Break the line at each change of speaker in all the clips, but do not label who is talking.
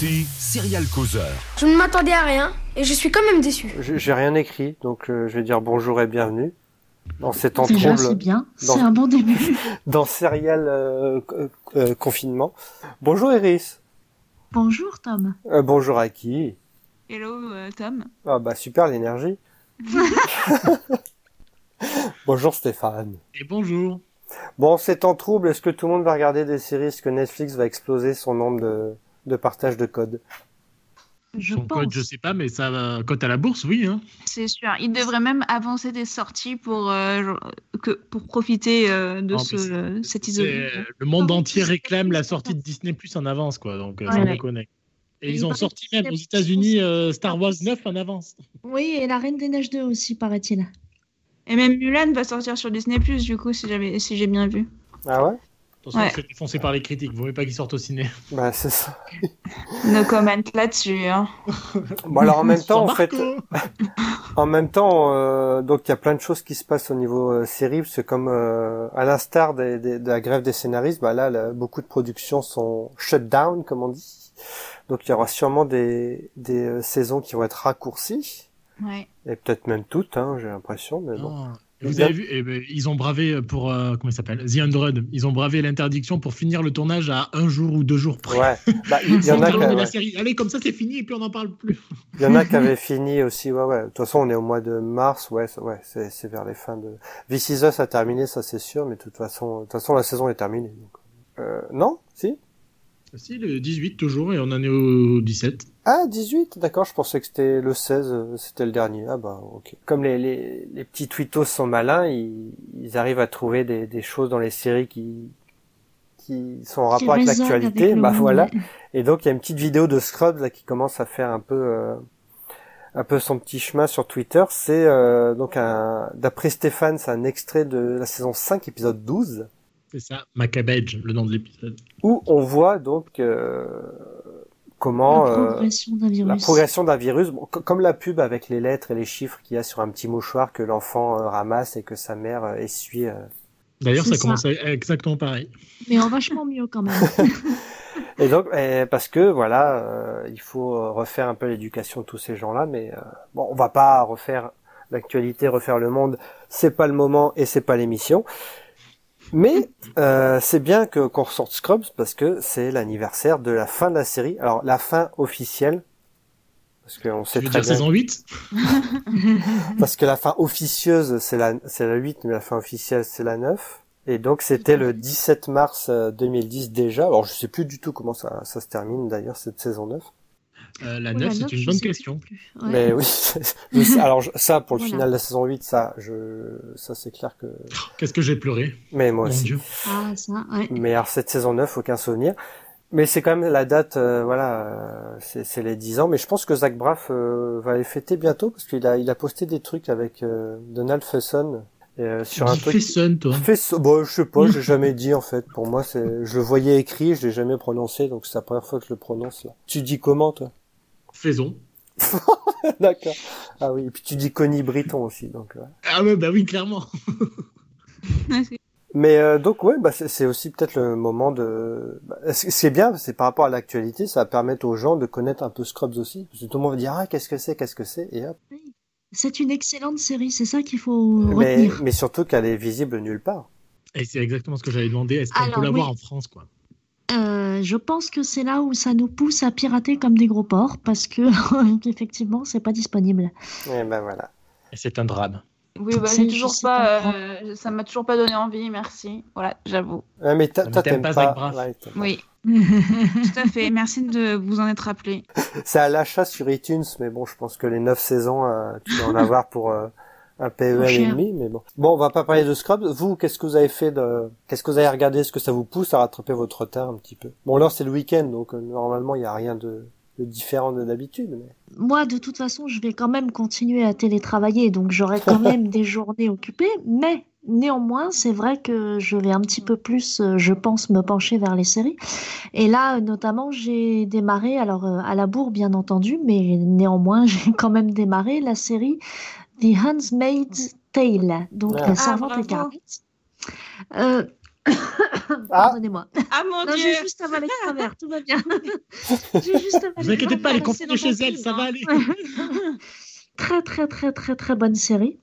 écoutez Serial Causeur.
Je ne m'attendais à rien et je suis quand même déçu.
J'ai rien écrit, donc euh, je vais dire bonjour et bienvenue. Dans ces temps
Déjà,
troubles,
c'est bien.
dans-
C'est un bon début.
dans Serial euh, euh, Confinement. Bonjour Iris.
Bonjour, Tom.
Euh, bonjour à qui?
Hello euh, Tom.
Ah bah super l'énergie. bonjour Stéphane.
Et bonjour.
Bon, ces temps troubles, est-ce que tout le monde va regarder des séries? Est-ce que Netflix va exploser son nombre de, de partage de code
Je
Son
pense.
code, je sais pas, mais ça va. Cote à la bourse, oui. Hein.
C'est sûr. Il devrait même avancer des sorties pour, euh, que, pour profiter euh, de
Non,
ce,
C'est-
isolation.
Le monde entier réclame la sortie de Disney Plus en avance, quoi. Donc, euh,
Ouais.
déconner. Et
Et
ils
il
ont sorti même aux États-Unis euh, Star Wars 9 en avance.
Oui, et la Reine des Neiges 2 aussi, paraît-il.
Et même Mulan va sortir sur Disney Plus du coup si j'avais si j'ai bien vu.
Ah ouais?
Attention,
Ouais.
on se fait défoncer par les critiques. Vaut mieux pas qu'ils sortent au ciné.
Bah c'est ça.
No comment là-dessus. Hein.
Bon alors en même temps, en fait, en même temps, euh, donc il y a plein de choses qui se passent au niveau euh, série, c'est comme euh, à l'instar de la grève des scénaristes, bah là, là, beaucoup de productions sont shut down, comme on dit. Donc il y aura sûrement des, des euh, saisons qui vont être raccourcies,
Ouais.
et peut-être même toutes, hein, j'ai l'impression, mais bon.
Ah. Vous avez vu, eh ben, ils ont bravé pour euh, comment il s'appelle The Hundred. Ils ont bravé l'interdiction pour finir le tournage à un jour ou deux jours près.
Ouais, bah, il y, en a qui,
terminer la série. Allez, comme ça c'est fini et puis on n'en parle plus.
il y en a qui avaient fini aussi, ouais, ouais. De toute façon, on est au mois de mars, ouais, ouais, c'est c'est vers les fins de. This Is Us a terminé, ça c'est sûr, mais de toute façon, de toute façon, la saison est terminée. Donc. Euh, non, si?
Si, le 18 toujours et on en est au 17.
Ah, 18, d'accord, je pensais que c'était le 16, euh, c'était le dernier. Ah bah, ok. Comme les, les, les petits tweetos sont malins, ils, ils arrivent à trouver des, des choses dans les séries qui, qui sont en
Qui
rapport avec l'actualité. Bah
monde,
voilà. Et donc, il y a une petite vidéo de Scrubs là, qui commence à faire un peu, euh, un peu son petit chemin sur Twitter. C'est euh, donc un, d'après Stéphane, c'est un extrait de la saison 5, épisode 12.
C'est ça, Macabbage, le nom de l'épisode.
où on voit donc euh, comment
La
euh,
progression d'un
la
virus.
progression d'un virus, bon, co- comme la pub avec les lettres et les chiffres qu'il y a sur un petit mouchoir que l'enfant euh, ramasse et que sa mère euh, essuie. euh.
D'ailleurs, ça
ça.
commence à exactement pareil.
Mais en vachement mieux quand même.
Et donc, eh, parce que voilà, euh, il faut refaire un peu l'éducation de tous ces gens-là, mais euh, bon, on va pas refaire l'actualité, refaire le monde, c'est pas le moment et c'est pas l'émission. Mais euh, c'est bien que qu'on ressorte Scrubs parce que c'est l'anniversaire de la fin de la série. Alors la fin officielle, parce qu'on
Tu
sait
veux
très
dire
bien,
saison 8
parce que la fin officieuse c'est la c'est la 8, mais la fin officielle c'est la 9. Et donc c'était le 17 mars euh, 2010 déjà. Alors je sais plus du tout comment ça, ça se termine d'ailleurs cette saison 9.
Euh, La
Oh,
9,
la
c'est une bonne question.
Ouais.
Mais oui, alors ça pour le
Voilà.
final de la saison 8, ça, je, ça c'est clair que.
Qu'est-ce que j'ai pleuré
Mais moi
Mon
aussi.
Dieu.
Ah, ça, ouais.
Mais alors cette saison 9, aucun souvenir. Mais c'est quand même la date, euh, voilà, euh, c'est les 10 ans. Mais je pense que Zach Braff euh, va les fêter bientôt parce qu'il a, il a posté des trucs avec euh, Donald Faison euh, sur un
Dis
truc.
Fesson, toi.
Faison, bon, je sais pas, j'ai jamais dit en fait. Pour moi, c'est, je le voyais écrit, je l'ai jamais prononcé, donc c'est la première fois que je le prononce là. Tu dis comment toi?
Faison.
D'accord. Ah oui, et puis tu dis Connie Britton aussi, donc. ouais.
Ah ouais, bah oui, clairement.
Mais euh, donc ouais, bah, c'est c'est aussi peut-être le moment de. bah, ce ce qui est bien, c'est par rapport à l'actualité, ça va permettre aux gens de connaître un peu Scrubs aussi. Parce que tout le monde va dire ah qu'est-ce que c'est, qu'est-ce que c'est, et hop.
C'est une excellente série, c'est ça qu'il faut
Mais,
retenir.
mais surtout qu'elle est visible nulle part.
Et c'est exactement ce que j'avais demandé. Est-ce qu'on peut l'avoir
oui.
en France, quoi?
Euh, je pense que c'est là où ça nous pousse à pirater comme des gros porcs parce que effectivement c'est pas disponible.
Et ben voilà.
Et c'est un drame.
Oui, bah,
C'est
j'ai toujours pas. euh, ça m'a toujours pas donné envie, merci. Voilà, j'avoue.
Ouais, mais toi,
t'aimes pas
pas.
Zach Braff.
ouais.
Oui, tout à fait. Merci de vous en être rappelé.
C'est à l'achat sur iTunes, mais bon, je pense que les 9 saisons, euh, tu vas en avoir pour euh, un PEL et demi, mais bon. Bon, on va pas parler de Scrubs. Vous, qu'est-ce que vous avez fait de, qu'est-ce que vous avez regardé? Est-ce que ça vous pousse à rattraper votre retard un petit peu? Bon, là, c'est le week-end, donc euh, normalement, il y a rien de, de différent de d'habitude, mais.
Moi de toute façon je vais quand même continuer à télétravailler donc j'aurai quand même des journées occupées mais néanmoins c'est vrai que je vais un petit peu plus euh, je pense me pencher vers les séries et là notamment j'ai démarré alors euh, à la bourre bien entendu mais néanmoins j'ai quand même démarré la série The Handmaid's Tale donc
Ah.
la servante
bravo.
écarlate. Euh,
Ah,
Pardonnez-moi.
Ah mon
Non,
dieu
j'ai juste avalé un verre, tout va bien. j'ai juste avalé
Vous inquiétez pas, elle est
c'est
confinée chez elle, ça va
hein.
aller.
très très très très très bonne série.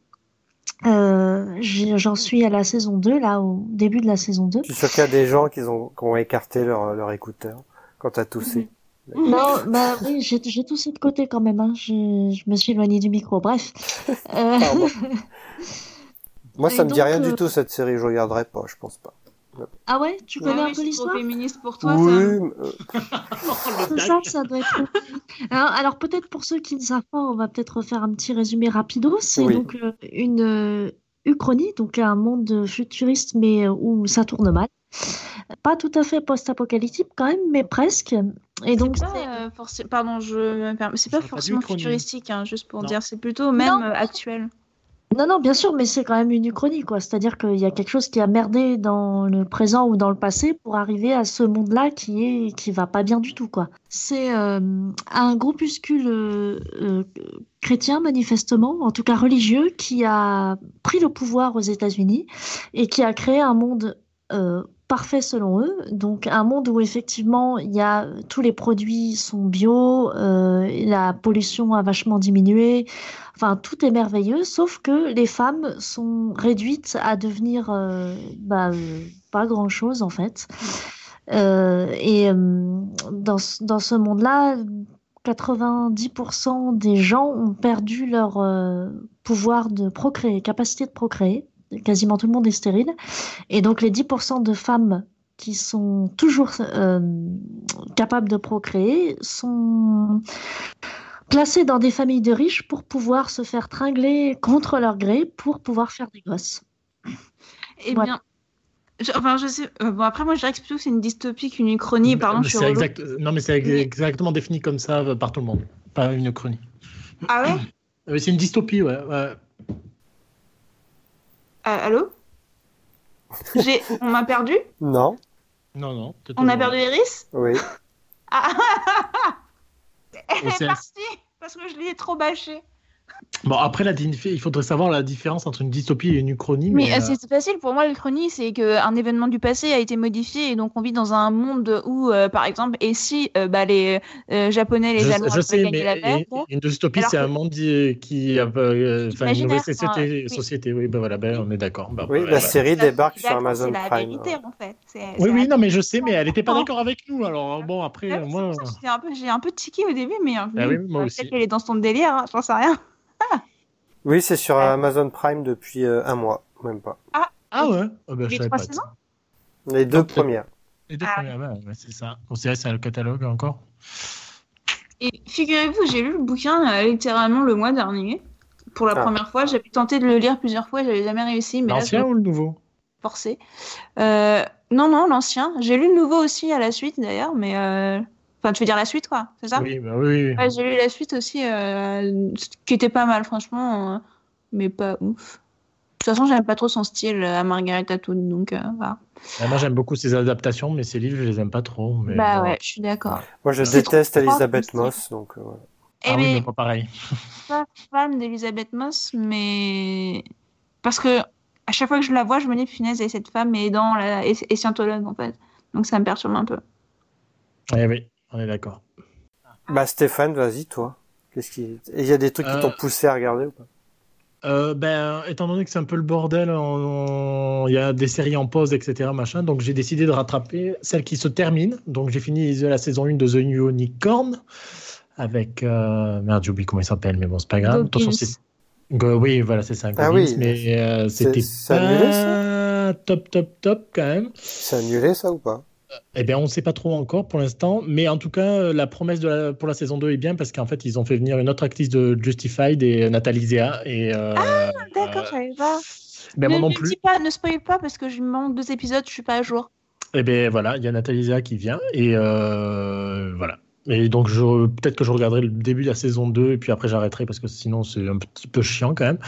Euh, J'en suis à la saison 2, là, au début de la saison 2.
je suis sûr qu'il y a des gens qui ont, qui ont écarté leur, leur écouteur quand t'as toussé.
Non, bah oui, j'ai toussé de côté quand même. Hein. Je, je me suis éloignée du micro. Bref. Euh.
Moi,
Et
ça me dit rien
euh,
du tout, cette série. Je regarderai pas, je pense pas.
ah ouais, tu connais
oui,
un peu
c'est trop
l'histoire?
féministe pour toi,
oui,
ça.
euh,
Oh,
C'est ça, ça doit être. Alors, alors peut-être pour ceux qui ne savent pas, on va peut-être faire un petit résumé rapido. C'est
Oui.
donc euh, une euh, uchronie, donc un monde futuriste, mais euh, où ça tourne mal. Pas tout à fait post-apocalyptique quand même, mais presque. Et donc,
C'est pas, euh, Pardon, je. C'est pas forcément futuristique, hein, juste pour
Non.
dire. C'est plutôt même
Non.
euh, actuel.
Non, non, bien sûr, mais c'est quand même une uchronie, quoi. C'est-à-dire qu'il y a quelque chose qui a merdé dans le présent ou dans le passé pour arriver à ce monde-là qui est qui va pas bien du tout, quoi. C'est euh, un groupuscule euh, euh, chrétien, manifestement, en tout cas religieux, qui a pris le pouvoir aux États-Unis et qui a créé un monde euh, parfait selon eux. Donc un monde où effectivement il y a tous les produits sont bio, euh, la pollution a vachement diminué. Enfin, tout est merveilleux, sauf que les femmes sont réduites à devenir euh, bah, euh, pas grand-chose en fait. Et dans, dans ce monde-là, 90% des gens ont perdu leur pouvoir de procréer, capacité de procréer. Quasiment tout le monde est stérile. Et donc les 10% de femmes qui sont toujours euh, capables de procréer sont placées dans des familles de riches pour pouvoir se faire tringler contre leur gré pour pouvoir faire des gosses.
Eh bien. je- enfin, je sais. euh, bon, après, moi, je dirais que plutôt que c'est une dystopie qu'une uchronie. Pardon, je suis
C'est
relou.
exact... Non, mais c'est exactement défini comme ça euh, par tout le monde. Pas une chronie.
Ah ouais?
Euh, C'est une dystopie, ouais. ouais.
Ah, Allô? J'ai- On m'a perdu?
Non,
Non, non.
On a perdu Iris?
Oui.
Ah Elle est
c'est-
partie parce que je l'ai trop bâché.
Bon, après, la il faudrait savoir la différence entre une dystopie et une uchronie.
Mais,
Mais,
euh,
euh,
c'est facile pour moi, l'Uchronie, c'est qu'un événement du passé a été modifié et donc on vit dans un monde où, euh, par exemple, et si euh, bah, les euh, Japonais, les
je,
Allemands
je sais, mais
la guerre,
et-
bon,
une dystopie, c'est
que-
un monde qui a euh, enfin, une nouvelle société,
enfin, oui.
société. Oui, ben voilà, ben, on est d'accord.
Oui,
ben,
la série débarque sur Amazon
C'est la
Prime.
vérité, en fait.
Oui, oui,
la-
non, mais je sais, mais elle n'était pas d'accord avec nous. Alors bon, après,
c'est
moi.
J'ai un peu tiqué au début, mais
Ah moi
peut-être
aussi.
qu'elle est dans son délire, hein, j'en sais rien.
Oui, c'est sur
Ouais.
Amazon Prime depuis euh, un mois, même pas.
Ah ouais? Ah ben, je
Les
savais
trois
pas.
saisons?
Les deux
Ok.
premières.
Les deux
Ah.
premières, ouais, ouais, c'est ça. On sait, c'est le catalogue encore.
Et figurez-vous, j'ai lu le bouquin euh, littéralement le mois dernier. Pour la
Ah.
première fois, j'avais tenté de le lire plusieurs fois, j'avais jamais réussi,
L'ancien ou le nouveau?
forcé. Euh, non, non, l'ancien. J'ai lu le nouveau aussi à la suite d'ailleurs, mais euh... enfin, tu veux dire la suite, quoi, c'est ça?
Oui, bah oui. oui.
Ouais, j'ai lu la suite aussi, euh, qui était pas mal, franchement, euh, mais pas ouf. De toute façon, j'aime pas trop son style euh, à Margaret Atwood, donc euh, voilà.
Ah, moi, j'aime beaucoup ses adaptations, mais ses livres, je les aime pas trop. Mais
bah
bon.
ouais, je suis d'accord.
Moi, je déteste Elisabeth. Moss, donc euh.
Eh
Ah oui, mais pas pareil.
pas fan d'Elisabeth Moss, mais parce que à chaque fois que je la vois, je me dis punaise, et cette femme est dans la est scientologue en fait. Donc ça me perturbe un peu.
Eh oui, on est d'accord.
Bah, Stéphane, vas-y, toi. Qu'est-ce qui... Et il y a des trucs qui
Euh,
t'ont poussé à regarder ou pas?
Euh, ben, étant donné que c'est un peu le bordel, on- il y a des séries en pause, etc. Machin, donc j'ai décidé de rattraper celle qui se termine. Donc j'ai fini la saison 1 de The Unicorn avec. Euh... Merde, j'ai oublié comment il s'appelle, mais bon, c'est pas grave. Attention, c'est- Go- Oui, voilà, c'est ça.
Ah oui.
mais euh,
C'est-
c'était
annulé,
pas top, top, top quand même.
C'est annulé, ça, ou pas?
Eh bien, on ne sait pas trop encore pour l'instant, mais en tout cas, euh, la promesse de la- pour la saison 2 est bien parce qu'en fait, ils ont fait venir une autre actrice de Justified et Nathalie Zea. Et, euh,
D'accord, je savais pas.
ben,
ne
moi non plus.
dis pas, ne spoil pas parce que je manque deux épisodes, je suis pas à jour.
Et bien voilà, il y a Nathalie Zea qui vient et euh, voilà. Et donc je peut-être que je regarderai le début de la saison 2 et puis après j'arrêterai parce que sinon c'est un petit peu chiant quand même.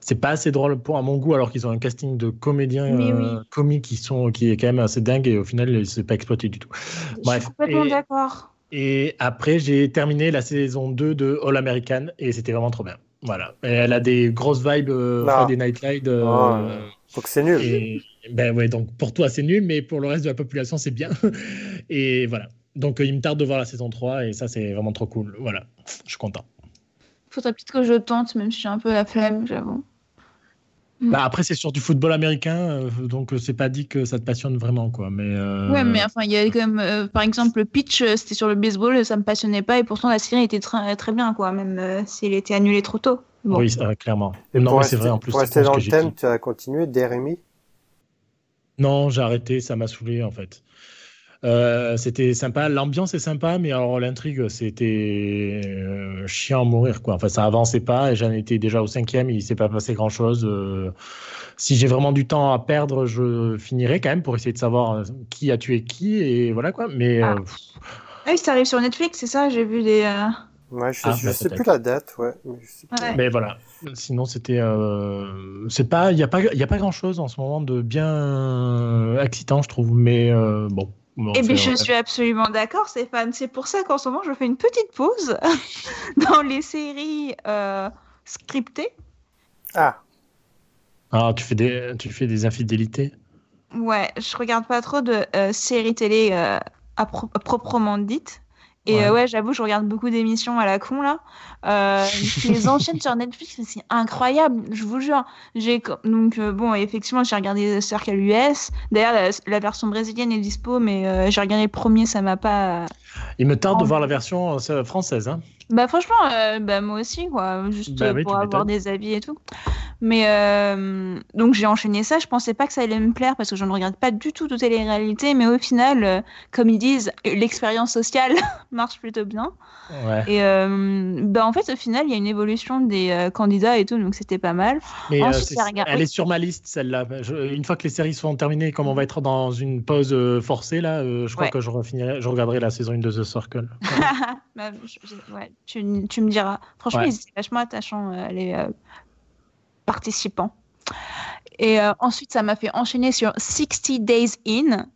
C'est pas assez drôle pour à mon goût alors qu'ils ont un casting de comédiens
Mais
euh,
oui.
comiques qui sont qui est quand même assez dingue et au final c'est pas exploité du tout.
je
Bref,
suis complètement
et-
d'accord.
Et après j'ai terminé la saison 2 de All American et c'était vraiment trop bien. Voilà. Et elle a des grosses vibes euh. Friday Night Light. euh,
Oh, faut que c'est nul.
et, ben ouais, donc pour toi, c'est nul, mais pour le reste de la population, c'est bien. et voilà. Donc euh, il me tarde de voir la saison 3 et ça, c'est vraiment trop cool. Voilà. Je suis content.
Faudrait peut-être que je tente, même si j'ai un peu la flemme, j'avoue.
Bah, après, c'est sur du football américain, euh, donc euh, c'est pas dit que ça te passionne vraiment, quoi. Mais, euh,
Ouais, mais enfin, il y a quand même, euh, par exemple, le pitch, c'était sur le baseball, ça me passionnait pas, et pourtant la série était très, très bien, quoi, même euh, s'il était annulé trop tôt. Bon.
Oui, euh, clairement.
Et
non, mais c'est vrai, en plus.
Pour rester dans le thème, tu as continué, Deremy?
Non, j'ai arrêté, ça m'a saoulé, en fait. Euh, c'était sympa, l'ambiance est sympa, mais alors l'intrigue, c'était euh, chiant à mourir, quoi. Enfin, ça avançait pas, et j'en étais déjà au cinquième, il s'est pas passé grand-chose. euh. si j'ai vraiment du temps à perdre, je finirai quand même pour essayer de savoir qui a tué qui, et voilà, quoi. Mais
Ah.
euh,
Ah oui, ça arrive sur Netflix, c'est ça, j'ai vu des. euh,
Ouais, je sais,
Ah,
je
bah,
sais plus la date, ouais. mais je sais plus.
Ouais.
Mais voilà. Sinon, c'était. euh, c'est pas. Il n'y a pas. Il y a pas grand chose en ce moment de bien excitant, je trouve. Mais euh, bon. Bon,
Eh bien, je suis absolument d'accord, Stéphane. C'est pour ça qu'en ce moment, je fais une petite pause dans les séries euh, scriptées.
Ah,
Ah, tu fais des. Tu fais des infidélités?
Ouais, je regarde pas trop de euh, séries télé euh, à, pro- à proprement dites. Et
Ouais.
euh, ouais, j'avoue, je regarde beaucoup d'émissions à la con là. Euh, je les enchaîne sur Netflix, c'est incroyable, je vous jure. J'ai donc euh, bon, effectivement, j'ai regardé Circle US. D'ailleurs, la, la version brésilienne est dispo, mais euh, j'ai regardé le premier, ça m'a pas.
Il me tarde de voir la version euh, française. Hein.
Bah franchement, euh, bah moi aussi quoi, juste
Bah oui,
pour avoir des avis et tout. Mais euh, donc j'ai enchaîné ça. Je pensais pas que ça allait me plaire parce que je ne regarde pas du tout de télé-réalité, mais au final, euh, comme ils disent, l'expérience sociale marche plutôt bien.
Ouais.
Et bah en fait, au final, il y a une évolution des candidats et tout, donc c'était pas mal.
Mais
Ensuite, j'ai regardé-
elle
oui.
est sur ma liste, celle-là. Une fois que les séries seront terminées, comme on va être dans une pause forcée, là, je crois
Ouais.
que je, je regarderai la saison 1 de The Circle.
Bah, je- je- ouais, tu, tu me diras. Franchement,
Ouais.
ils étaient vachement attachants, euh, les euh, participants. Et euh, ensuite, ça m'a fait enchaîner sur 60 Days In.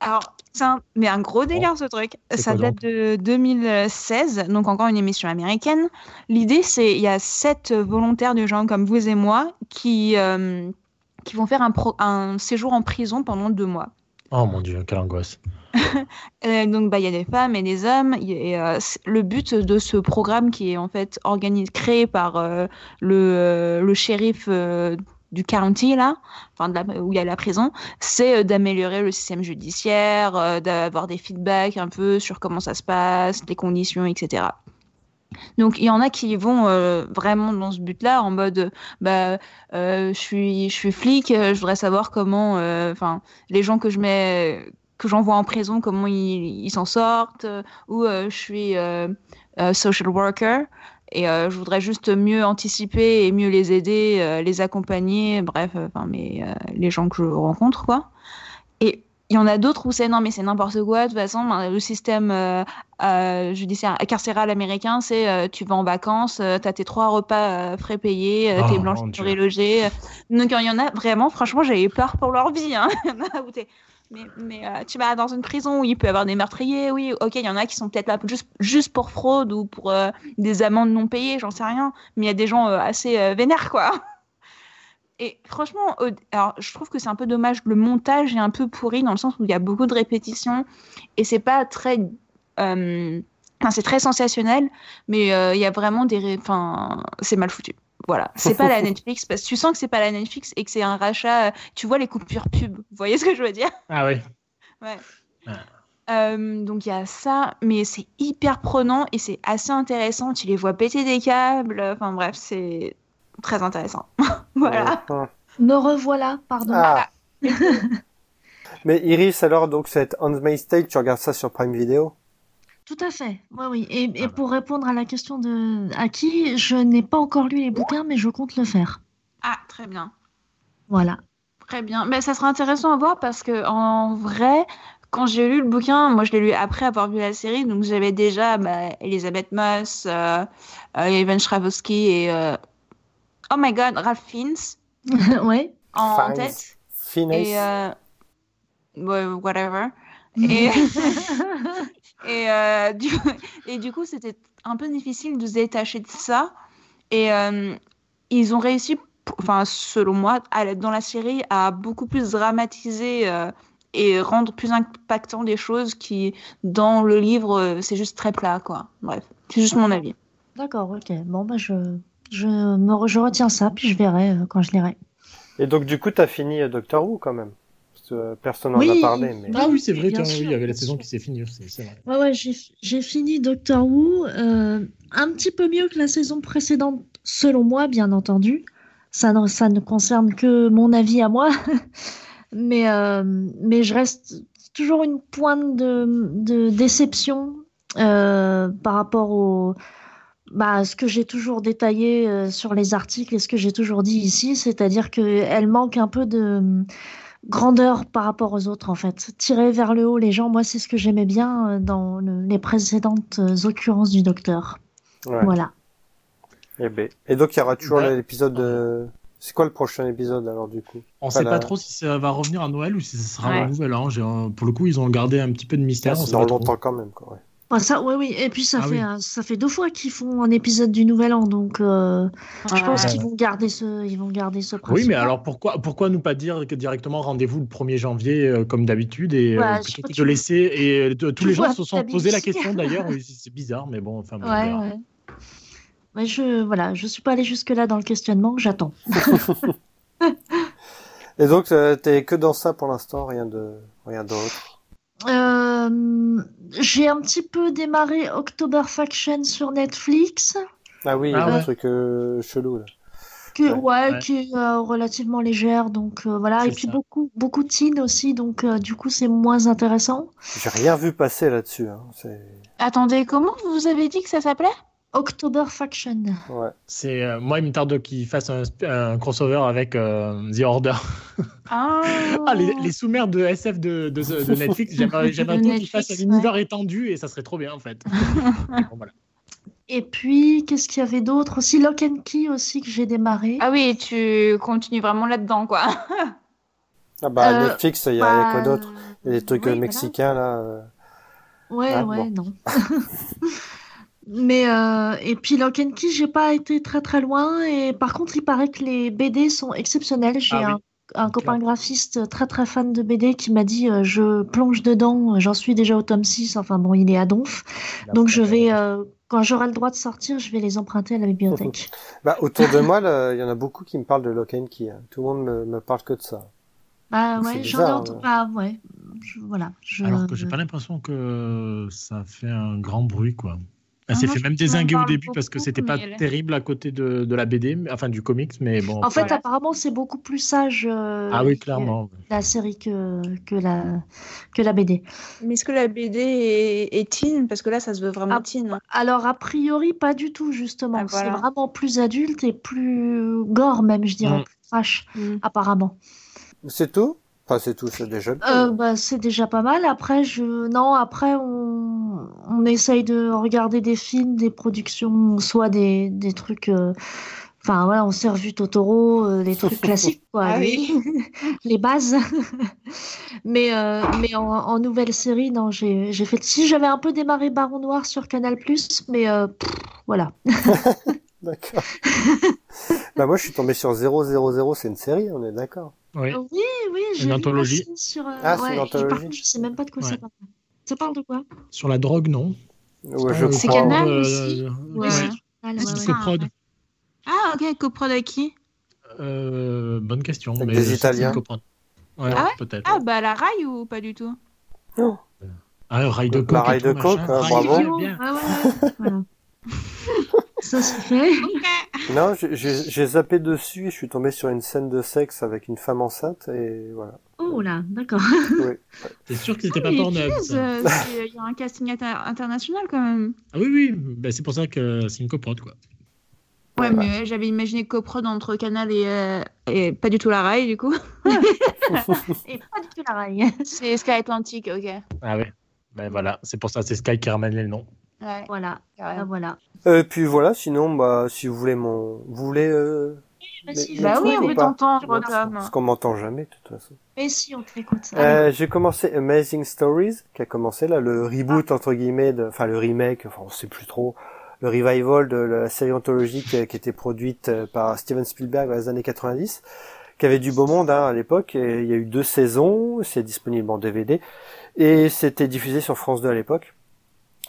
Alors, c'est un, mais un gros délire ce truc.
C'est
Ça date de 2016, donc encore une émission américaine. L'idée, c'est il y a sept volontaires de gens comme vous et moi qui, euh, qui vont faire un, pro- un séjour en prison pendant deux mois.
Oh mon dieu, quelle angoisse.
Euh, donc, bah, il y a des femmes et des hommes. Euh, le but de ce programme, qui est en fait organisé, créé par euh, le, le shérif du county, là, où il y a la prison, c'est d'améliorer le système judiciaire, d'avoir des feedbacks un peu sur comment ça se passe, les conditions, etc. Donc, il y en a qui vont vraiment dans ce but-là, en mode, bah, je suis, je suis flic, je voudrais savoir comment, enfin, les gens que je mets, que j'envoie en prison, comment ils s'en sortent, euh, ou euh, je suis euh, social worker et euh, je voudrais juste mieux anticiper et mieux les aider, euh, les accompagner, bref, enfin, mais euh, les gens que je rencontre, quoi. Et il y en a d'autres où c'est non, mais c'est n'importe quoi. De toute façon, ben, le système judiciaire carcéral américain, c'est tu vas en vacances, euh, t'as tes trois repas frais payés,
Oh,
t'es blanche, t'es logée. Donc il y en a vraiment, franchement, j'avais peur pour leur vie. Hein. Mais, euh, tu vas dans une prison où il peut y avoir des meurtriers, oui, ok, il y en a qui sont peut-être là juste, pour fraude ou pour euh, des amendes non payées, j'en sais rien, mais il y a des gens euh, assez vénères, quoi. Et franchement, alors, je trouve que c'est un peu dommage, le montage est un peu pourri dans le sens où il y a beaucoup de répétitions et c'est pas très... Enfin, c'est très sensationnel, mais il y a vraiment des... Enfin, c'est mal foutu. Voilà, c'est pas la Netflix parce que tu sens que c'est pas la Netflix et que c'est un rachat. euh, Tu vois les coupures pub, vous voyez ce que je veux dire?
Ah oui.
Euh, donc il y a ça, mais c'est hyper prenant et c'est assez intéressant. Tu les vois péter des câbles. Enfin bref, c'est très intéressant. voilà.
Me revoilà, pardon.
Ah. Mais Iris, alors, donc, cette Handmaid's Tale, tu regardes ça sur Prime Video?
Tout à fait. Oui, oui. Et, et
Ah bah.
pour répondre à la question de à qui, je n'ai pas encore lu les bouquins, mais je compte le faire.
Ah, très bien.
Voilà.
Très bien. Mais ça sera intéressant à voir parce que en vrai, quand j'ai lu le bouquin, moi je l'ai lu après avoir vu la série, donc j'avais déjà bah, Elisabeth Moss, euh, euh, Evan Stravosky et euh, oh my god, Ralph Fiennes
ouais.
en
Fiennes.
tête.
Finesse.
Et euh, ouais, whatever. Et, et, euh, du, et du coup, c'était un peu difficile de se détacher de ça. Et euh, ils ont réussi, enfin, selon moi, à, dans la série, à beaucoup plus dramatiser euh, et rendre plus impactant les choses qui, dans le livre, c'est juste très plat, quoi. Bref, c'est juste mon avis.
D'accord, ok. Bon, bah, je, je, me, je retiens ça, puis je verrai euh, quand je lirai.
Et donc, du coup, t'as fini euh, Doctor Who quand même personne n'en
Oui.
a parlé. Mais...
Ah oui, c'est vrai, tiens, oui, il y avait la saison
sûr.
qui s'est finie, vrai.
Ouais, ouais, j'ai fini Doctor Who. euh, un petit peu mieux que la saison précédente, selon moi, bien entendu. Ça ne, ça ne concerne que mon avis à moi. mais, euh, mais je reste toujours une pointe de, de déception euh, par rapport au, bah, à ce que j'ai toujours détaillé euh, sur les articles et ce que j'ai toujours dit ici, c'est-à-dire qu'elle manque un peu de grandeur par rapport aux autres, en fait. Tirer vers le haut les gens, moi, c'est ce que j'aimais bien euh, dans le- les précédentes euh, occurrences du docteur.
Ouais.
Voilà.
Et, ben- et donc, il y aura toujours
Ouais.
l'épisode de... C'est quoi le prochain épisode alors du coup?
On
Voilà.
sait pas trop si ça va revenir à Noël ou si ce sera
Ouais.
un nouvel an. J'ai un- Pour le coup, ils ont gardé un petit peu de mystère. on
C'est
sait
dans
trop.
longtemps quand même. Quoi, ouais.
Ah, ça, oui, oui. Et puis, ça,
Ah
fait,
oui.
ça fait deux fois qu'ils font un épisode du Nouvel An, donc euh, je pense qu'ils vont garder ce, ils vont garder ce principe.
Oui, mais alors pourquoi, pourquoi nous pas dire que directement rendez-vous le 1er janvier euh, comme d'habitude et euh,
Ouais,
plutôt que
tu-
de laisser et de- tous
tu
les gens se sont posé la question d'ailleurs. c'est bizarre, mais bon, enfin. bon,
Ouais, ouais. Mais je, voilà, je suis pas allée jusque-là dans le questionnement, j'attends.
Et donc, euh, t'es que dans ça pour l'instant, rien de rien d'autre?
Euh, j'ai un petit peu démarré October Faction sur Netflix,
Ah oui,
Ah ouais.
truc euh, chelou là.
que,
Ouais.
ouais,
Ouais.
qui est euh, relativement légère, donc euh, voilà. Et puis
ça.
beaucoup, beaucoup de teen aussi, donc euh, du coup c'est moins intéressant.
J'ai rien vu passer là-dessus. Hein. C'est
Attendez, comment vous avez dit que ça s'appelait?
October Faction.
ouais.
C'est euh, moi, il me tarde qu'ils fassent un, crossover avec euh, The Order.
Ah,
Ah, les, les sous-mers de SF de, de, de Netflix, j'aimerais trop qu'ils fassent un univers étendu et ça serait trop bien en fait. Bon, voilà.
Et puis, qu'est-ce qu'il y avait d'autre aussi? Lock and Key aussi que j'ai démarré.
Ah oui, tu continues vraiment là-dedans, quoi.
Ah bah
Euh,
Netflix, il y a, il y a quoi
Bah,
d'autre? Il y a des trucs
oui,
euh,
voilà.
mexicains là.
Ouais,
Ah,
ouais,
bon.
non. Mais euh, et puis Lock and Key, j'ai pas été très très loin et par contre, il paraît que les BD sont exceptionnels. J'ai
Ah oui.
un, copain graphiste très très fan de BD qui m'a dit euh, je plonge dedans, j'en suis déjà au tome 6, enfin bon, il est à donf. Donc je vais euh, quand j'aurai le droit de sortir, je vais les emprunter à la bibliothèque.
Bah autour de moi, il y en a beaucoup qui me parlent de Lock and Key. hein. Tout le monde me, me parle que de ça.
Bah ouais, j'en ai entendu.
ouais.
Bah ouais, je- voilà. Je...
Alors que j'ai pas l'impression que ça fait un grand bruit quoi. Elle
Ah,
s'est fait même désinguer au début parce que c'était pas
elle-
terrible à côté de, de la BD, mais- enfin du comics, mais bon.
En fait,
Ouais.
apparemment, c'est beaucoup plus sage euh,
ah oui, clairement.
la série que, que, la, que la BD.
Mais est-ce que la BD est, est teen? Parce que là, ça se veut vraiment
Ah,
teen. hein.
Alors, a priori, pas du tout, justement.
Ah, voilà.
C'est vraiment plus adulte et plus gore, même, je dirais,
Mm.
plus trash,
Mm.
apparemment.
C'est tout? Enfin, c'est tout, c'est déjà.
Euh, bah, c'est déjà pas mal. Après, je... non, après, on... on essaye de regarder des films, des productions, soit des, des trucs. euh, Enfin, voilà, on s'est revu Totoro, euh, les trucs classiques, quoi,
Ah
les...
oui.
les bases. mais euh, mais en, en nouvelle série, non, j'ai j'ai fait. Si j'avais un peu démarré Baron Noir sur Canal+, mais euh, pff, voilà.
D'accord. Bah moi, je suis tombé sur 000, c'est une série, on est d'accord.
Oui.
Oui, oui, j'ai
Une
vu
anthologie.
sur. euh,
Ah, c'est
ouais,
une anthologie.
par contre, je sais même pas de quoi ça
Ouais.
parle. Ça parle de quoi?
Sur la drogue, non?
Ouais, je
C'est. Canal
euh,
aussi?
euh,
Ouais.
ouais.
Ah, ouais,
C'est ça.
Coprod.
Ah, ok, coprod à qui?
Euh, bonne question.
Avec
mais
des Italiens.
Ouais,
Ah
peut-être.
Ah, bah la rail ou pas du tout?
Ah, rail de
La
coke. et
rail de coke, bravo.
Ah ouais, voilà. Ça se fait.
Non, j'ai- zappé dessus et je suis tombé sur une scène de sexe avec une femme enceinte et voilà.
Oh là, d'accord.
Oui.
T'es sûr que c'était pas Pornhub
euh, c'est- Il y a un casting inter- international quand même.
Ah oui, oui. Bah, c'est pour ça que c'est une coprode, quoi.
Ouais,
Ouais,
mais euh, j'avais imaginé coprod entre Canal et, euh, et pas du tout la rail, du coup.
Et pas du tout la raille.
C'est Sky Atlantic, ok.
Ah ouais. Ben voilà, c'est pour ça, c'est Sky qui ramène les noms.
Ouais,
Voilà, ah, voilà.
Et puis voilà, sinon, bah, si vous voulez mon, vous voulez, euh...
Mais
Mais-
si,
mais
Bah oui, on veut t'entendre, Tom.
Parce qu'on m'entend jamais, de toute façon.
mais si, on t'écoute.
Euh, j'ai commencé Amazing Stories, qui a commencé là, le reboot entre guillemets, de... enfin le remake, enfin on sait plus trop, le revival de la série anthologique qui, qui était produite euh, par Steven Spielberg dans les années 90, qui avait du beau monde hein, à l'époque. Et il y a eu deux saisons, c'est disponible en DVD et c'était diffusé sur France 2 à l'époque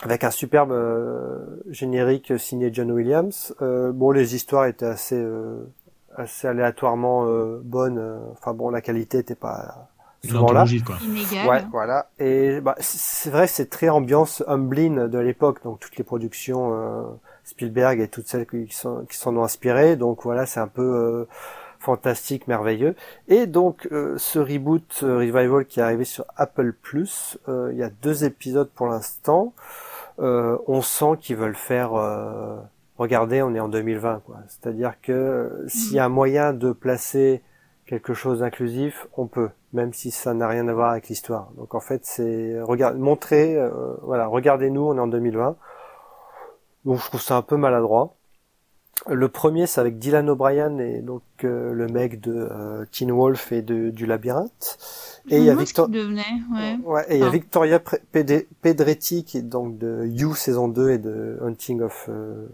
avec un superbe euh, générique signé John Williams. Euh, bon, les histoires étaient assez euh, assez aléatoirement euh, bonnes. Enfin bon, la qualité était pas souvent là.
Quoi.
Inégal.
Ouais, voilà. Et bah, c'est vrai, c'est très ambiance Humblin de l'époque, donc toutes les productions euh, Spielberg et toutes celles qui sont qui s'en ont inspirées. Donc voilà, c'est un peu euh, fantastique, merveilleux. Et donc euh, ce reboot euh, revival qui est arrivé sur Apple Plus, euh, il y a deux épisodes pour l'instant. Euh, on sent qu'ils veulent faire. regardez, on est en 2020, quoi. C'est-à-dire que s'il y a un moyen de placer quelque chose d'inclusif, on peut, même si ça n'a rien à voir avec l'histoire. Donc en fait, c'est regarde, montrer, euh, voilà, regardez-nous, on est en 2020. Donc je trouve ça un peu maladroit. Le premier, c'est avec Dylan O'Brien et donc euh, le mec de euh, Teen Wolf et de, du Labyrinthe. Et il y a
Moi, ce
Victor,
qu'il devenait, ouais.
ouais, et il y a
Ah.
Victoria Pedretti qui est donc de You saison 2 et de Hunting of euh,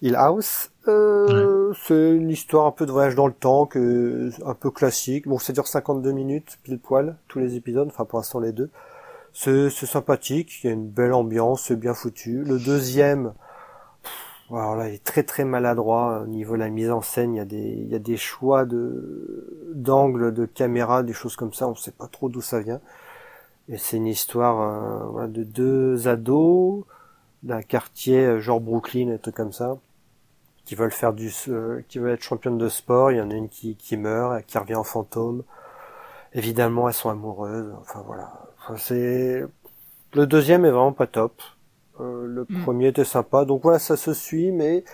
Hill House. Euh, C'est une histoire un peu de voyage dans le temps, que un peu classique. Bon, ça dure 52 minutes pile poil tous les épisodes, enfin pour l'instant les deux. C'est c'est sympathique, il y a une belle ambiance, c'est bien foutu. Le deuxième, alors là, il est très très maladroit au niveau de la mise en scène. Il y a des il y a des choix de d'angle de caméra, des choses comme ça. On sait pas trop d'où ça vient. Et c'est une histoire euh, de deux ados d'un quartier euh, genre Brooklyn, un truc comme ça, qui veulent faire du, euh, qui veulent être championnes de sport. Il y en a une qui, qui meurt, qui revient en fantôme. Évidemment, elles sont amoureuses. Enfin voilà. Enfin, c'est le deuxième est vraiment pas top. Euh, le
Mm.
premier était sympa. Donc voilà, ça se suit, mais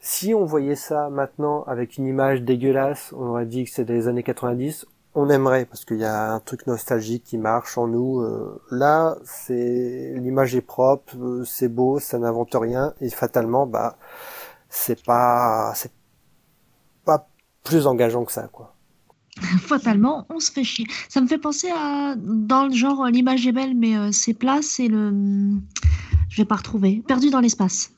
si on voyait ça maintenant avec une image dégueulasse, on aurait dit que c'était les années 90. On aimerait parce qu'il y a un truc nostalgique qui marche en nous. Euh, là, c'est l'image est propre, euh, c'est beau, ça n'invente rien et fatalement, bah, c'est pas, c'est pas plus engageant que ça, quoi.
Fatalement, on se fait chier. Ça me fait penser à, dans le genre, l'image est belle, mais euh, c'est plat, c'est le. Je vais pas retrouver. Perdu dans l'espace.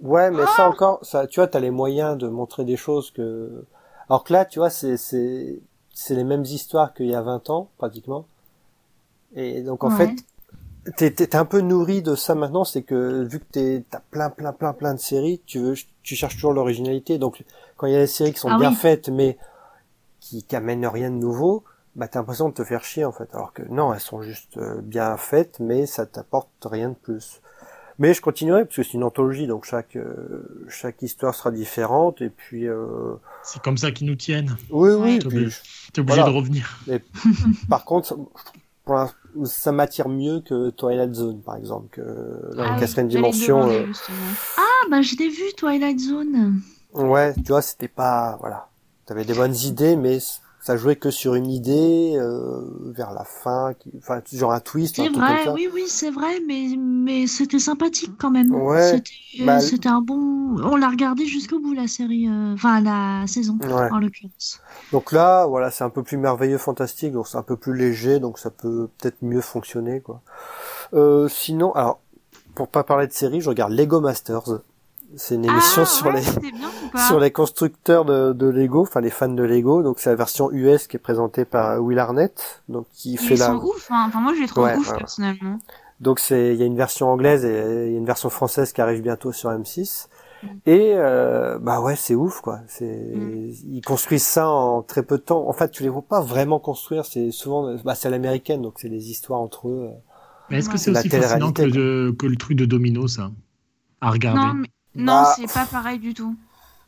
Ouais, mais ça encore, ça, tu vois, t'as les moyens de montrer des choses que. Alors que là, tu vois, c'est c'est c'est les mêmes histoires qu'il y a 20 ans pratiquement. Et donc en
Ouais.
fait, t'es t'es t'es un peu nourri de ça maintenant, c'est que vu que t'es t'as plein plein plein plein de séries, tu veux tu cherches toujours l'originalité. Donc quand il y a des séries qui sont
Ah
bien
oui.
faites mais qui qui amènent rien de nouveau, bah t'as l'impression de te faire chier en fait. Alors que non, elles sont juste euh, bien faites, mais ça t'apporte rien de plus. Mais je continuerai parce que c'est une anthologie, donc chaque euh, chaque histoire sera différente. Et puis euh,
C'est comme ça qu'ils nous tiennent.
oui, oui.
Ouais.
et puis,
T'es obligé
Voilà.
de revenir.
par contre, ça- pour ça m'attire mieux que Twilight Zone, par exemple, que dans
Ah
quatrième dimension. euh.
Ah, bah, je l'ai vu, Twilight Zone.
ouais, tu vois, c'était pas voilà. T'avais des bonnes idées, mais ça jouait que sur une idée euh, vers la fin, qui... enfin genre un twist, un
C'est vrai,
ça.
oui, oui, c'est vrai, mais, mais c'était sympathique quand même.
Ouais,
C'était
bah,
c'était un bon. On l'a regardé jusqu'au bout, la série. euh, Enfin, la saison,
Ouais.
en l'occurrence.
Donc là, voilà, c'est un peu plus merveilleux, fantastique, donc c'est un peu plus léger, donc ça peut peut-être mieux fonctionner, quoi. Euh, sinon, alors, pour pas parler de série, je regarde Lego Masters. C'est une émission
Ah,
sur
ouais,
les
bien
sur les constructeurs de, de Lego, enfin les fans de Lego. Donc c'est la version US qui est présentée par Will Arnett, donc qui fait
Ils
la.
sont ouf, hein. enfin moi je les trouve
Ouais,
ouf
ouais.
personnellement.
Donc c'est il y a une version anglaise et il y a une version française qui arrive bientôt sur M6.
Mm.
Et euh, bah ouais, c'est ouf quoi. C'est
Mm.
ils construisent ça en très peu de temps. En fait, tu les vois pas vraiment construire. C'est souvent bah c'est à l'américaine, donc c'est des histoires entre eux.
Mais est-ce que c'est aussi fascinant que, le, que le truc de Domino, ça À regarder?
Non, mais... non,
Bah,
c'est pas pareil du tout.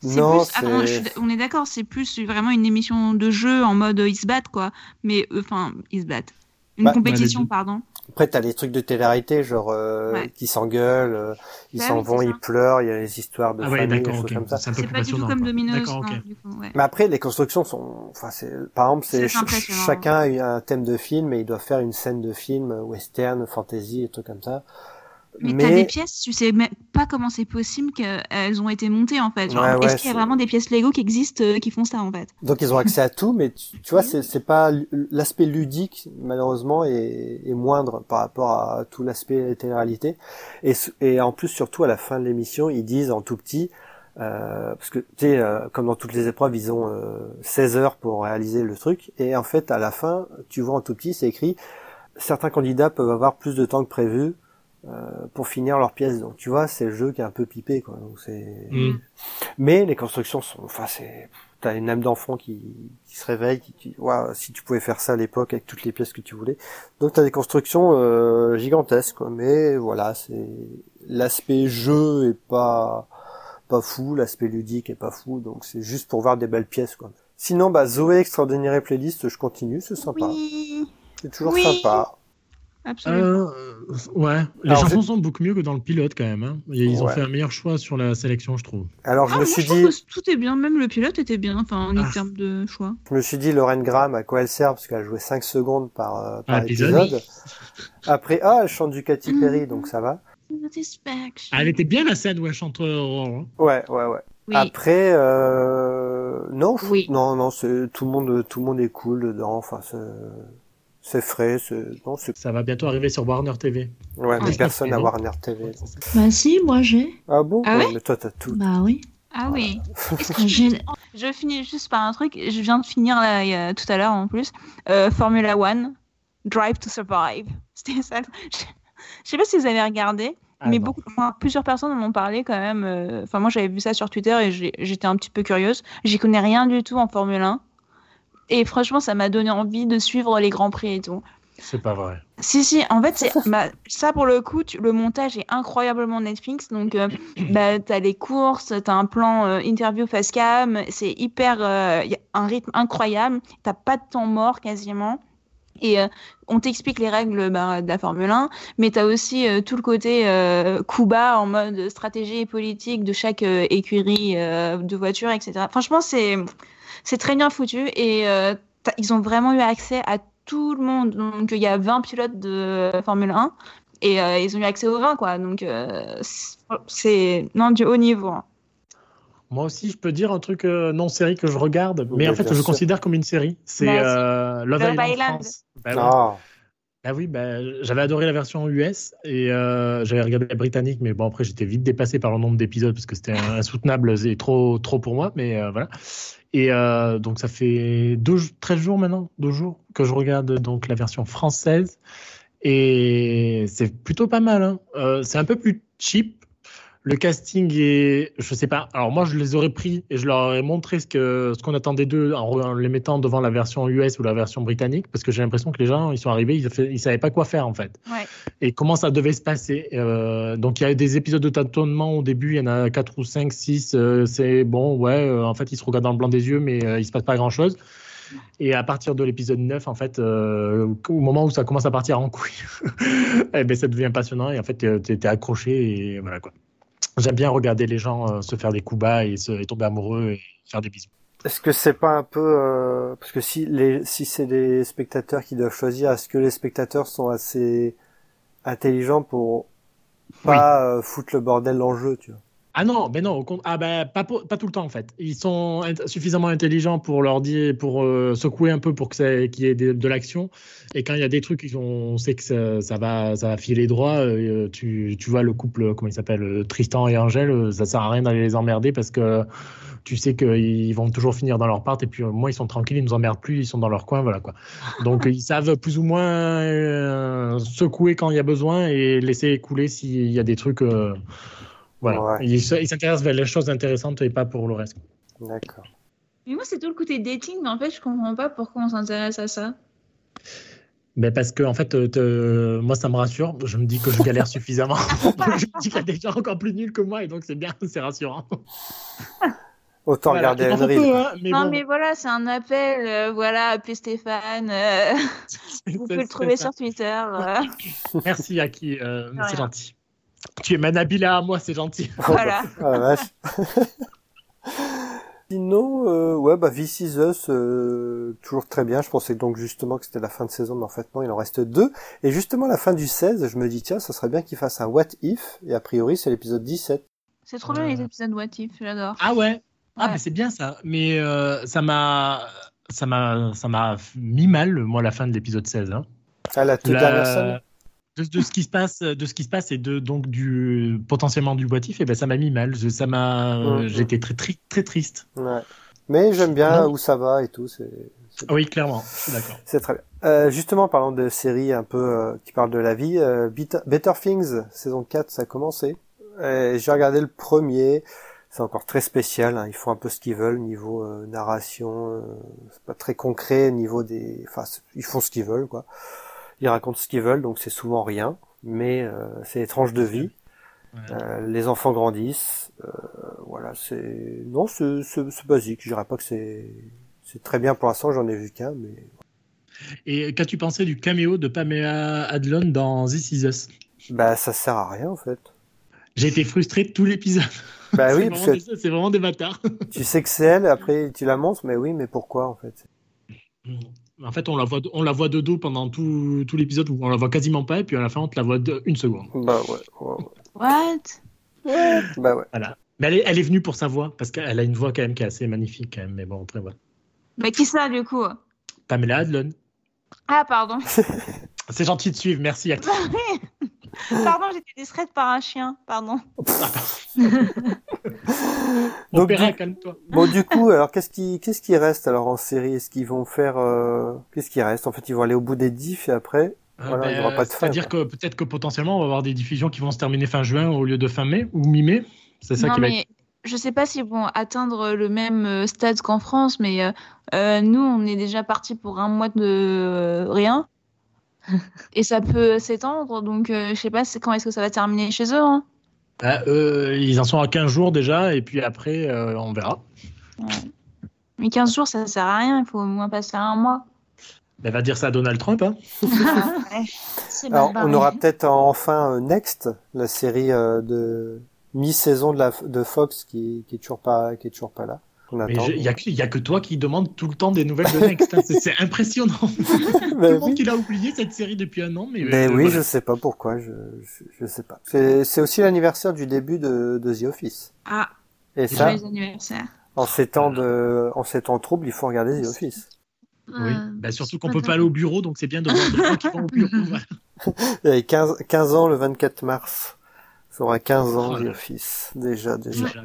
C'est
Non,
plus... Attends, suis- on est d'accord, c'est plus vraiment une émission de jeu en mode euh, ils se battent quoi. Mais euh, enfin, ils se battent. Une
Bah,
compétition,
bah,
pardon.
Après, t'as les trucs de télé-réalité, genre euh,
Ouais.
qui s'engueulent, euh, ils
Bah
s'en vont, ils pleurent. Il y a les histoires de
Ah ouais,
famille, des choses comme ça.
C'est un peu
C'est
plus
pas du tout comme. Domino's.
D'accord,
non,
ok.
du coup, ouais.
Mais après, les constructions sont, enfin, c'est, par exemple, c'est
C'est
ch-
impressionnant.
chacun a eu un thème de film et ils doivent faire une scène de film, euh, western, fantasy, et trucs comme ça.
Mais,
Mais-
t'as des pièces, tu sais même pas comment c'est possible qu'elles ont été montées en fait. Genre,
Ouais, ouais,
Est-ce qu'il y a vraiment des pièces Lego qui existent euh, qui font ça en fait?
Donc ils ont accès à tout, mais tu, tu vois, c'est pas l'aspect ludique malheureusement est, est moindre par rapport à tout l'aspect télé-réalité. Et, en plus surtout à la fin de l'émission, ils disent en tout petit, euh, parce que tu sais, euh, comme dans toutes les épreuves, ils ont euh, 16 heures pour réaliser le truc, et en fait à la fin, tu vois en tout petit, c'est écrit, certains candidats peuvent avoir plus de temps que prévu. Euh, pour finir leur pièce, donc tu vois, c'est le jeu qui est un peu pipé, quoi. Donc c'est,
Mm.
mais les constructions sont, enfin c'est, t'as une âme d'enfant qui, qui se réveille, qui, qui Ouah, si tu pouvais faire ça à l'époque avec toutes les pièces que tu voulais. Donc t'as des constructions euh, gigantesques, quoi. Mais voilà, c'est l'aspect jeu est pas pas fou, l'aspect ludique est pas fou, donc c'est juste pour voir des belles pièces, quoi. Sinon, bah Zoé extraordinaire playlist, je continue, c'est sympa,
Oui,
c'est toujours
Oui.
sympa.
Absolument.
Euh, ouais, les
Alors,
chansons sont beaucoup mieux que dans le pilote quand même. Hein. Ils ont fait un meilleur choix sur la sélection, je trouve.
Alors je
Ah,
me
moi,
suis
je
dit,
que tout est bien, même le pilote était bien, enfin en
Ah.
termes de choix.
je me suis dit Lorraine Graham, à quoi elle sert? Parce qu'elle jouait 5 secondes par, euh, par
Un épisode.
Après, ah, elle chante du Katy Perry, donc ça va.
Ah, elle était bien la scène où elle chante euh, hein.
Ouais, ouais, ouais.
Oui.
Après, euh, non, je-
Oui.
non, non, c'est tout le monde, tout le monde est cool dedans. Enfin, c'est, frais, c'est, non, c'est,
Ça va bientôt arriver sur Warner TV.
ouais, mais
Ah,
personne à. Warner TV.
Bah si, moi j'ai.
Ah bon?
Ah ouais
Mais toi, t'as tout.
Bah oui.
Ah oui.
J'ai-
Je finis juste par un truc. Je viens de finir là, il y a- tout à l'heure en plus. Euh, Formula One, Drive to Survive. C'était ça. Je je sais pas si vous avez regardé,
Ah,
mais
non.
beaucoup, enfin, plusieurs personnes en ont parlé quand même. euh, Enfin, moi j'avais vu ça sur Twitter et j'étais un petit peu curieuse. J'y connais rien du tout en Formule 1. Et franchement, ça m'a donné envie de suivre les grands prix et tout.
C'est pas vrai.
Si, si, en fait, c'est, bah, ça pour le coup, tu- le montage est incroyablement Netflix. Donc, euh, bah, t'as les courses, t'as un plan euh, interview face cam, c'est hyper. euh, y a un rythme incroyable, t'as pas de temps mort quasiment. Et euh, on t'explique les règles bah, de la Formule 1, mais t'as aussi euh, tout le côté euh, coup bas en mode stratégie et politique de chaque euh, écurie de voiture, etc. Franchement, c'est, c'est très bien foutu et euh, ils ont vraiment eu accès à tout le monde. Donc, il y a 20 pilotes de Formule 1 et euh, ils ont eu accès aux 20, quoi. Donc, euh, c'est- non, du haut niveau. hein.
Moi aussi, je peux dire un truc euh, non série que je regarde, mais
Oui,
en fait,
bien
je
sûr.
considère comme une série. C'est
Vas-y.
euh, Love,
Love
Island,
Island.
Bah.
Ah,
oui, bah, j'avais adoré la version US et euh, j'avais regardé la britannique, mais bon après j'étais vite dépassé par le nombre d'épisodes parce que c'était insoutenable et trop trop pour moi, mais euh, voilà. Et euh, donc ça fait deux, 13 jours maintenant, deux jours que je regarde donc la version française et c'est plutôt pas mal. Hein. C'est un peu plus cheap. Le casting est, je sais pas. Alors moi, je les aurais pris et je leur aurais montré ce que ce qu'on attendait d'eux en, en les mettant devant la version US ou la version britannique, parce que j'ai l'impression que les gens, ils sont arrivés, ils, ils savaient pas quoi faire en fait.
Ouais.
Et comment ça devait se passer. Euh, donc il y a des épisodes de tâtonnement au début, il y en a quatre ou cinq, six. euh, c'est bon, ouais. euh, en fait, ils se regardent dans le blanc des yeux, mais euh, il se passe pas grand chose. Et à partir de l'épisode 9, en fait, euh, au moment où ça commence à partir en couille, eh ben, ça devient passionnant et en fait, tu es accroché et voilà quoi. J'aime bien regarder les gens euh, se faire des coups bas et, se, et tomber amoureux et faire des bisous.
est-ce que c'est pas un peu, euh, parce que si les, si c'est des spectateurs qui doivent choisir, est-ce que les spectateurs sont assez intelligents pour pas euh, foutre le bordel dans le jeu, tu vois?
Ah non, ben non, au con- ah ben, pas, pas tout le temps en fait. Ils sont suffisamment intelligents pour leur dire, pour euh, secouer un peu pour que qu'il y ait de, l'action. Et quand il y a des trucs, on sait que ça, va, ça va filer droit. euh, tu, tu vois le couple, comment il s'appelle, euh, Tristan et Angèle, euh, ça sert à rien d'aller les emmerder parce que tu sais qu'ils vont toujours finir dans leur part. Et puis au moins ils sont tranquilles, ils nous emmerdent plus, ils sont dans leur coin, voilà quoi. Donc ils savent plus ou moins secouer quand il y a besoin et laisser couler s'il y a des trucs. Voilà.
Ouais.
Ils se- ils s'intéressent vers les choses intéressantes et pas pour le reste.
D'accord.
Mais moi, c'est tout le côté dating, mais en fait, je comprends pas pourquoi on s'intéresse à ça.
Mais parce que en fait, euh, te- moi ça me rassure. Je me dis que je galère suffisamment. je me dis qu'il y a des gens encore plus nuls que moi et donc c'est bien, c'est rassurant.
Autant
Voilà,
regarder
il peu, hein, mais
non,
bon,
mais voilà, c'est un appel. euh, voilà, appelez Stéphane. euh, vous pouvez le trouver
ça.
sur Twitter. euh,
Merci Aki, euh, c'est gentil. Tu es ma Nabila à moi, c'est gentil.
voilà.
Ah la vache. Sinon, euh, ouais, bah This Is Us, euh, toujours très bien. Je pensais donc justement que c'était la fin de saison, mais en fait non, il en reste deux. Et justement, la fin du 16, je me dis, tiens, ça serait bien qu'il fasse un What If, et a priori, c'est l'épisode 17.
C'est trop bien les épisodes What If, j'adore.
Ah ouais. Ah
Ouais.
mais c'est bien ça. Mais euh, ça m'a ça m'a ça m'a mis mal moi la fin de l'épisode 16 hein.
Ah, la toute
La-
dernière scène
de, de ce qui se passe de ce qui se passe et de donc du potentiellement du boitif et ben ça m'a mis mal. Je- ça m'a j'étais très, très très triste.
Ouais. Mais j'aime bien
Non.
où ça va et tout, c'est c'est
oui, clairement. D'accord.
c'est très bien. Euh, justement, parlant de séries un peu euh, qui parlent de la vie, euh, Better, Things, saison 4, ça a commencé. J'ai regardé le premier, c'est encore très spécial, hein, ils font un peu ce qu'ils veulent niveau euh, narration, euh, c'est pas très concret niveau des... Enfin, ils font ce qu'ils veulent, quoi. Ils racontent ce qu'ils veulent, donc c'est souvent rien, mais euh, c'est étrange de vie. Euh, les enfants grandissent, euh, voilà, c'est non, c'est c'est- c'est basique. Je dirais pas que c'est c'est très bien pour l'instant. J'en ai vu qu'un, mais
Et qu'as-tu pensé du caméo de Pamela Adlon dans This Is Us?
Bah ça sert à rien en fait.
J'ai été frustré de tout l'épisode.
Bah oui, parce que
c'est vraiment des bâtards.
tu sais que c'est elle, après tu la montres, mais oui, mais pourquoi en fait?
En fait, on la voit, on la voit de dos pendant tout, tout l'épisode où on la voit quasiment pas, et puis à la fin, on te la voit de, une seconde.
Bah ouais, ouais,
What?
Bah ouais.
Voilà. Mais elle est, elle est venue pour sa voix, parce qu'elle a une voix quand même qui est assez magnifique, quand même. Mais bon, après, voilà.
Bah qui ça du coup?
Pamela Adlon.
Ah pardon.
C'est gentil de suivre, merci. Aki.
pardon, j'étais distraite par un chien. Pardon.
Donc,
Opéra,
du-
calme-toi.
Bon du coup, alors qu'est-ce qui qu'est-ce qui reste alors en série? Est-ce qu'ils vont faire euh, qu'est-ce qui reste? En fait, ils vont aller au bout des diffs et après. Voilà, il y aura pas de fin,
Euh, ben, C'est-à-dire que peut-être que potentiellement, on va avoir des diffusions qui vont se terminer fin juin au lieu de fin mai ou mi-mai. C'est ça
non
qui va
mais
être.
je sais pas s'ils vont atteindre le même euh, stade qu'en France, mais euh, euh, nous on est déjà parti pour un mois de euh, rien. Et ça peut s'étendre, donc euh, je sais pas quand est-ce que ça va terminer chez eux. Hein?
Ah, euh, ils en sont à 15 jours déjà, et puis après, euh, on verra.
Mais 15 jours ça sert à rien, il faut au moins passer un mois.
Elle va dire ça à Donald Trump. Hein.
Alors, on aura peut-être enfin euh, Next, la série euh, de mi-saison de la de Fox qui, qui est toujours pas qui est toujours pas là.
Il n'y a, que- y a que toi qui demande tout le temps des nouvelles de Next. hein. C'est- impressionnant. Tout
Mais
le monde
oui.
qui l'a oublié cette série depuis un an. Mais,
Ben
euh,
oui,
voilà.
je sais pas pourquoi, je je, je sais pas. C'est aussi l'anniversaire du début de, de The Office.
Ah,
Et ça,
joyeux anniversaire.
en ces temps de en ces temps troubles, il faut regarder The Office.
Oui,
Euh,
Bah, surtout qu'on peut pas aller au bureau, donc c'est bien de voir des gens qui vont au bureau. voilà.
Il y avait 15 15 ans le 24 mars. Ça aura 15 ans
Oh
The. Office déjà déjà.
Déjà.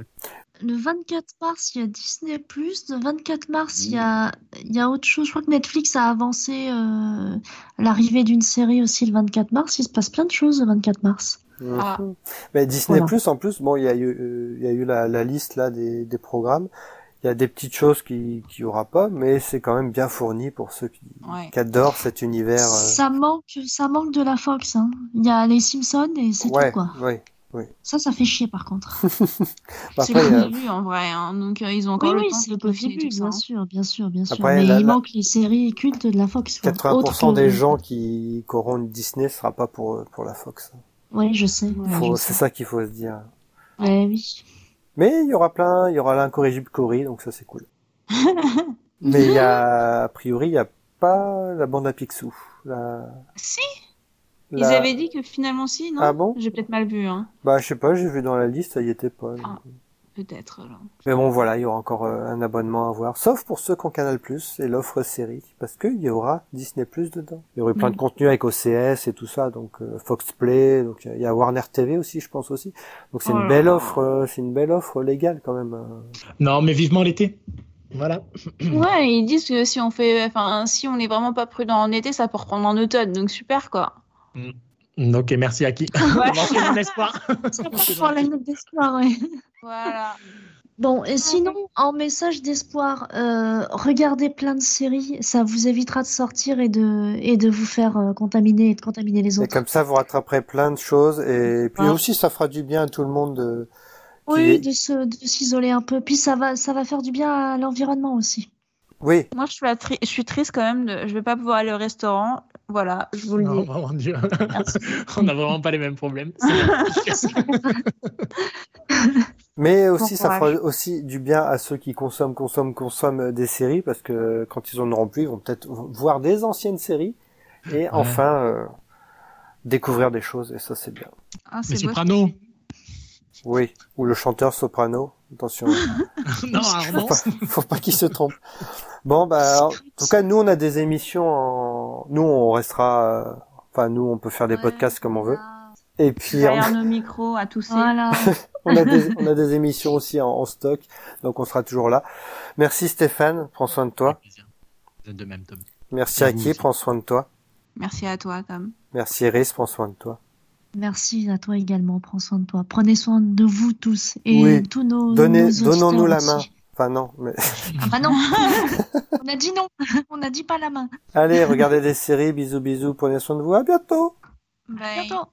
Le 24 mars, il y a Disney+. Le 24 mars, il y a, il y a autre chose. Je crois que Netflix a avancé euh, l'arrivée d'une série aussi le 24 mars. Il se passe plein de choses le 24 mars.
Mhm.
Ah.
Mais Disney
Voilà.
Plus en plus, bon, il y a eu, euh, il y a eu la, la liste là des, des programmes. Il y a des petites choses qui qu'il y aura pas, mais c'est quand même bien fourni pour ceux qui,
Ouais.
qui adorent cet univers. euh,
Ça manque, ça manque de la Fox. Hein. Il y a les Simpsons et c'est
ouais,
tout quoi.
ouais.
Ça, ça fait chier par contre.
Bah,
C'est le
euh,
début en vrai, hein, donc euh, ils ont
Oui,
encore le
oui,
temps
c'est
de
le début,
tout
bien
hein.
sûr, bien sûr, bien sûr.
Après,
Mais
la-
il
la-
manque les séries cultes de la Fox. quoi.
80%
Autre
des
que-
gens qui, qui auront une Disney sera pas pour pour la Fox.
Oui, je sais. ouais,
Faut-
je
C'est ça qu'il faut se dire.
Ouais, oui.
Mais il y aura plein, il y aura l'incorrigible Cory, donc ça c'est cool. Mais il y a, a priori, il y a pas la bande à Picsou. La,
Si,
la-
ils avaient dit que finalement si, non
Ah bon?
J'ai peut-être mal vu, hein.
Bah, je sais pas, j'ai vu dans la liste, ça y était pas.
Ah. Peut-être. alors.
Mais bon, voilà, il y aura encore euh, un abonnement à avoir, sauf pour ceux qui ont Canal+, et l'offre série, parce qu'il y aura Disney+, dedans. Il y aurait plein de
Mm.
contenu avec OCS et tout ça, donc euh, Fox Play, donc il y a Warner TV aussi, je pense aussi. Donc c'est
Oh
une belle
là.
offre, euh, c'est une belle offre légale quand même. euh.
Non, mais vivement l'été. Voilà.
Ouais, ils disent que si on fait, enfin, si on est vraiment pas prudent en été, ça peut reprendre en automne, donc super quoi.
Ok, merci Aki.
Ouais.
Manquez mon espoir.
Pour la note d'espoir, ouais.
Voilà.
Bon, et sinon, en message d'espoir, euh, regardez plein de séries, ça vous évitera de sortir et de, et de vous faire euh, contaminer et de contaminer les
Et
autres.
comme ça, vous rattraperez plein de choses, et puis
Ah.
aussi, ça fera du bien à tout le monde de... qui
Oui,
est-
de se, de s'isoler un peu. Puis ça va, ça va faire du bien à l'environnement aussi.
Oui,
Moi, je suis, attri- je suis triste quand même. De... Je vais pas pouvoir aller au restaurant. Voilà, je vous le dis.
oh mon Dieu.
Merci.
On n'a vraiment pas les mêmes problèmes.
Mais aussi, ça fera aussi du bien à ceux qui consomment, consomment, consomment des séries, parce que quand ils en auront plus, ils vont peut-être voir des anciennes séries et enfin euh, découvrir des choses, et ça c'est bien.
Ah, c'est beau.
Sopranos.
Oui, ou le chanteur soprano. Attention,
non, Armand.
faut pas qu'il se trompe. Bon, bah, en tout cas, nous, on a des émissions en... Nous, on restera... euh, Enfin, nous, on peut faire des podcasts comme on veut. Et puis, on,
Derrière nos micros à tousser.
Voilà.
on a des, on a des émissions aussi en, en stock, donc on sera toujours là. Merci Stéphane, prends soin de toi.
De même, Tom.
Merci
À aussi.
prends soin de toi.
Merci à toi, Tom.
Merci Iris, prends soin de toi.
Merci à toi également. Prends soin de toi. Prenez soin de vous tous et
Oui.
tous nos.
Donnez,
nos
donnons-nous la main. Enfin non, mais
Ah bah non. On a dit non. On a dit pas la main.
allez, regardez des séries, bisous bisous, prenez soin de vous, à bientôt.
Bye.
Bientôt.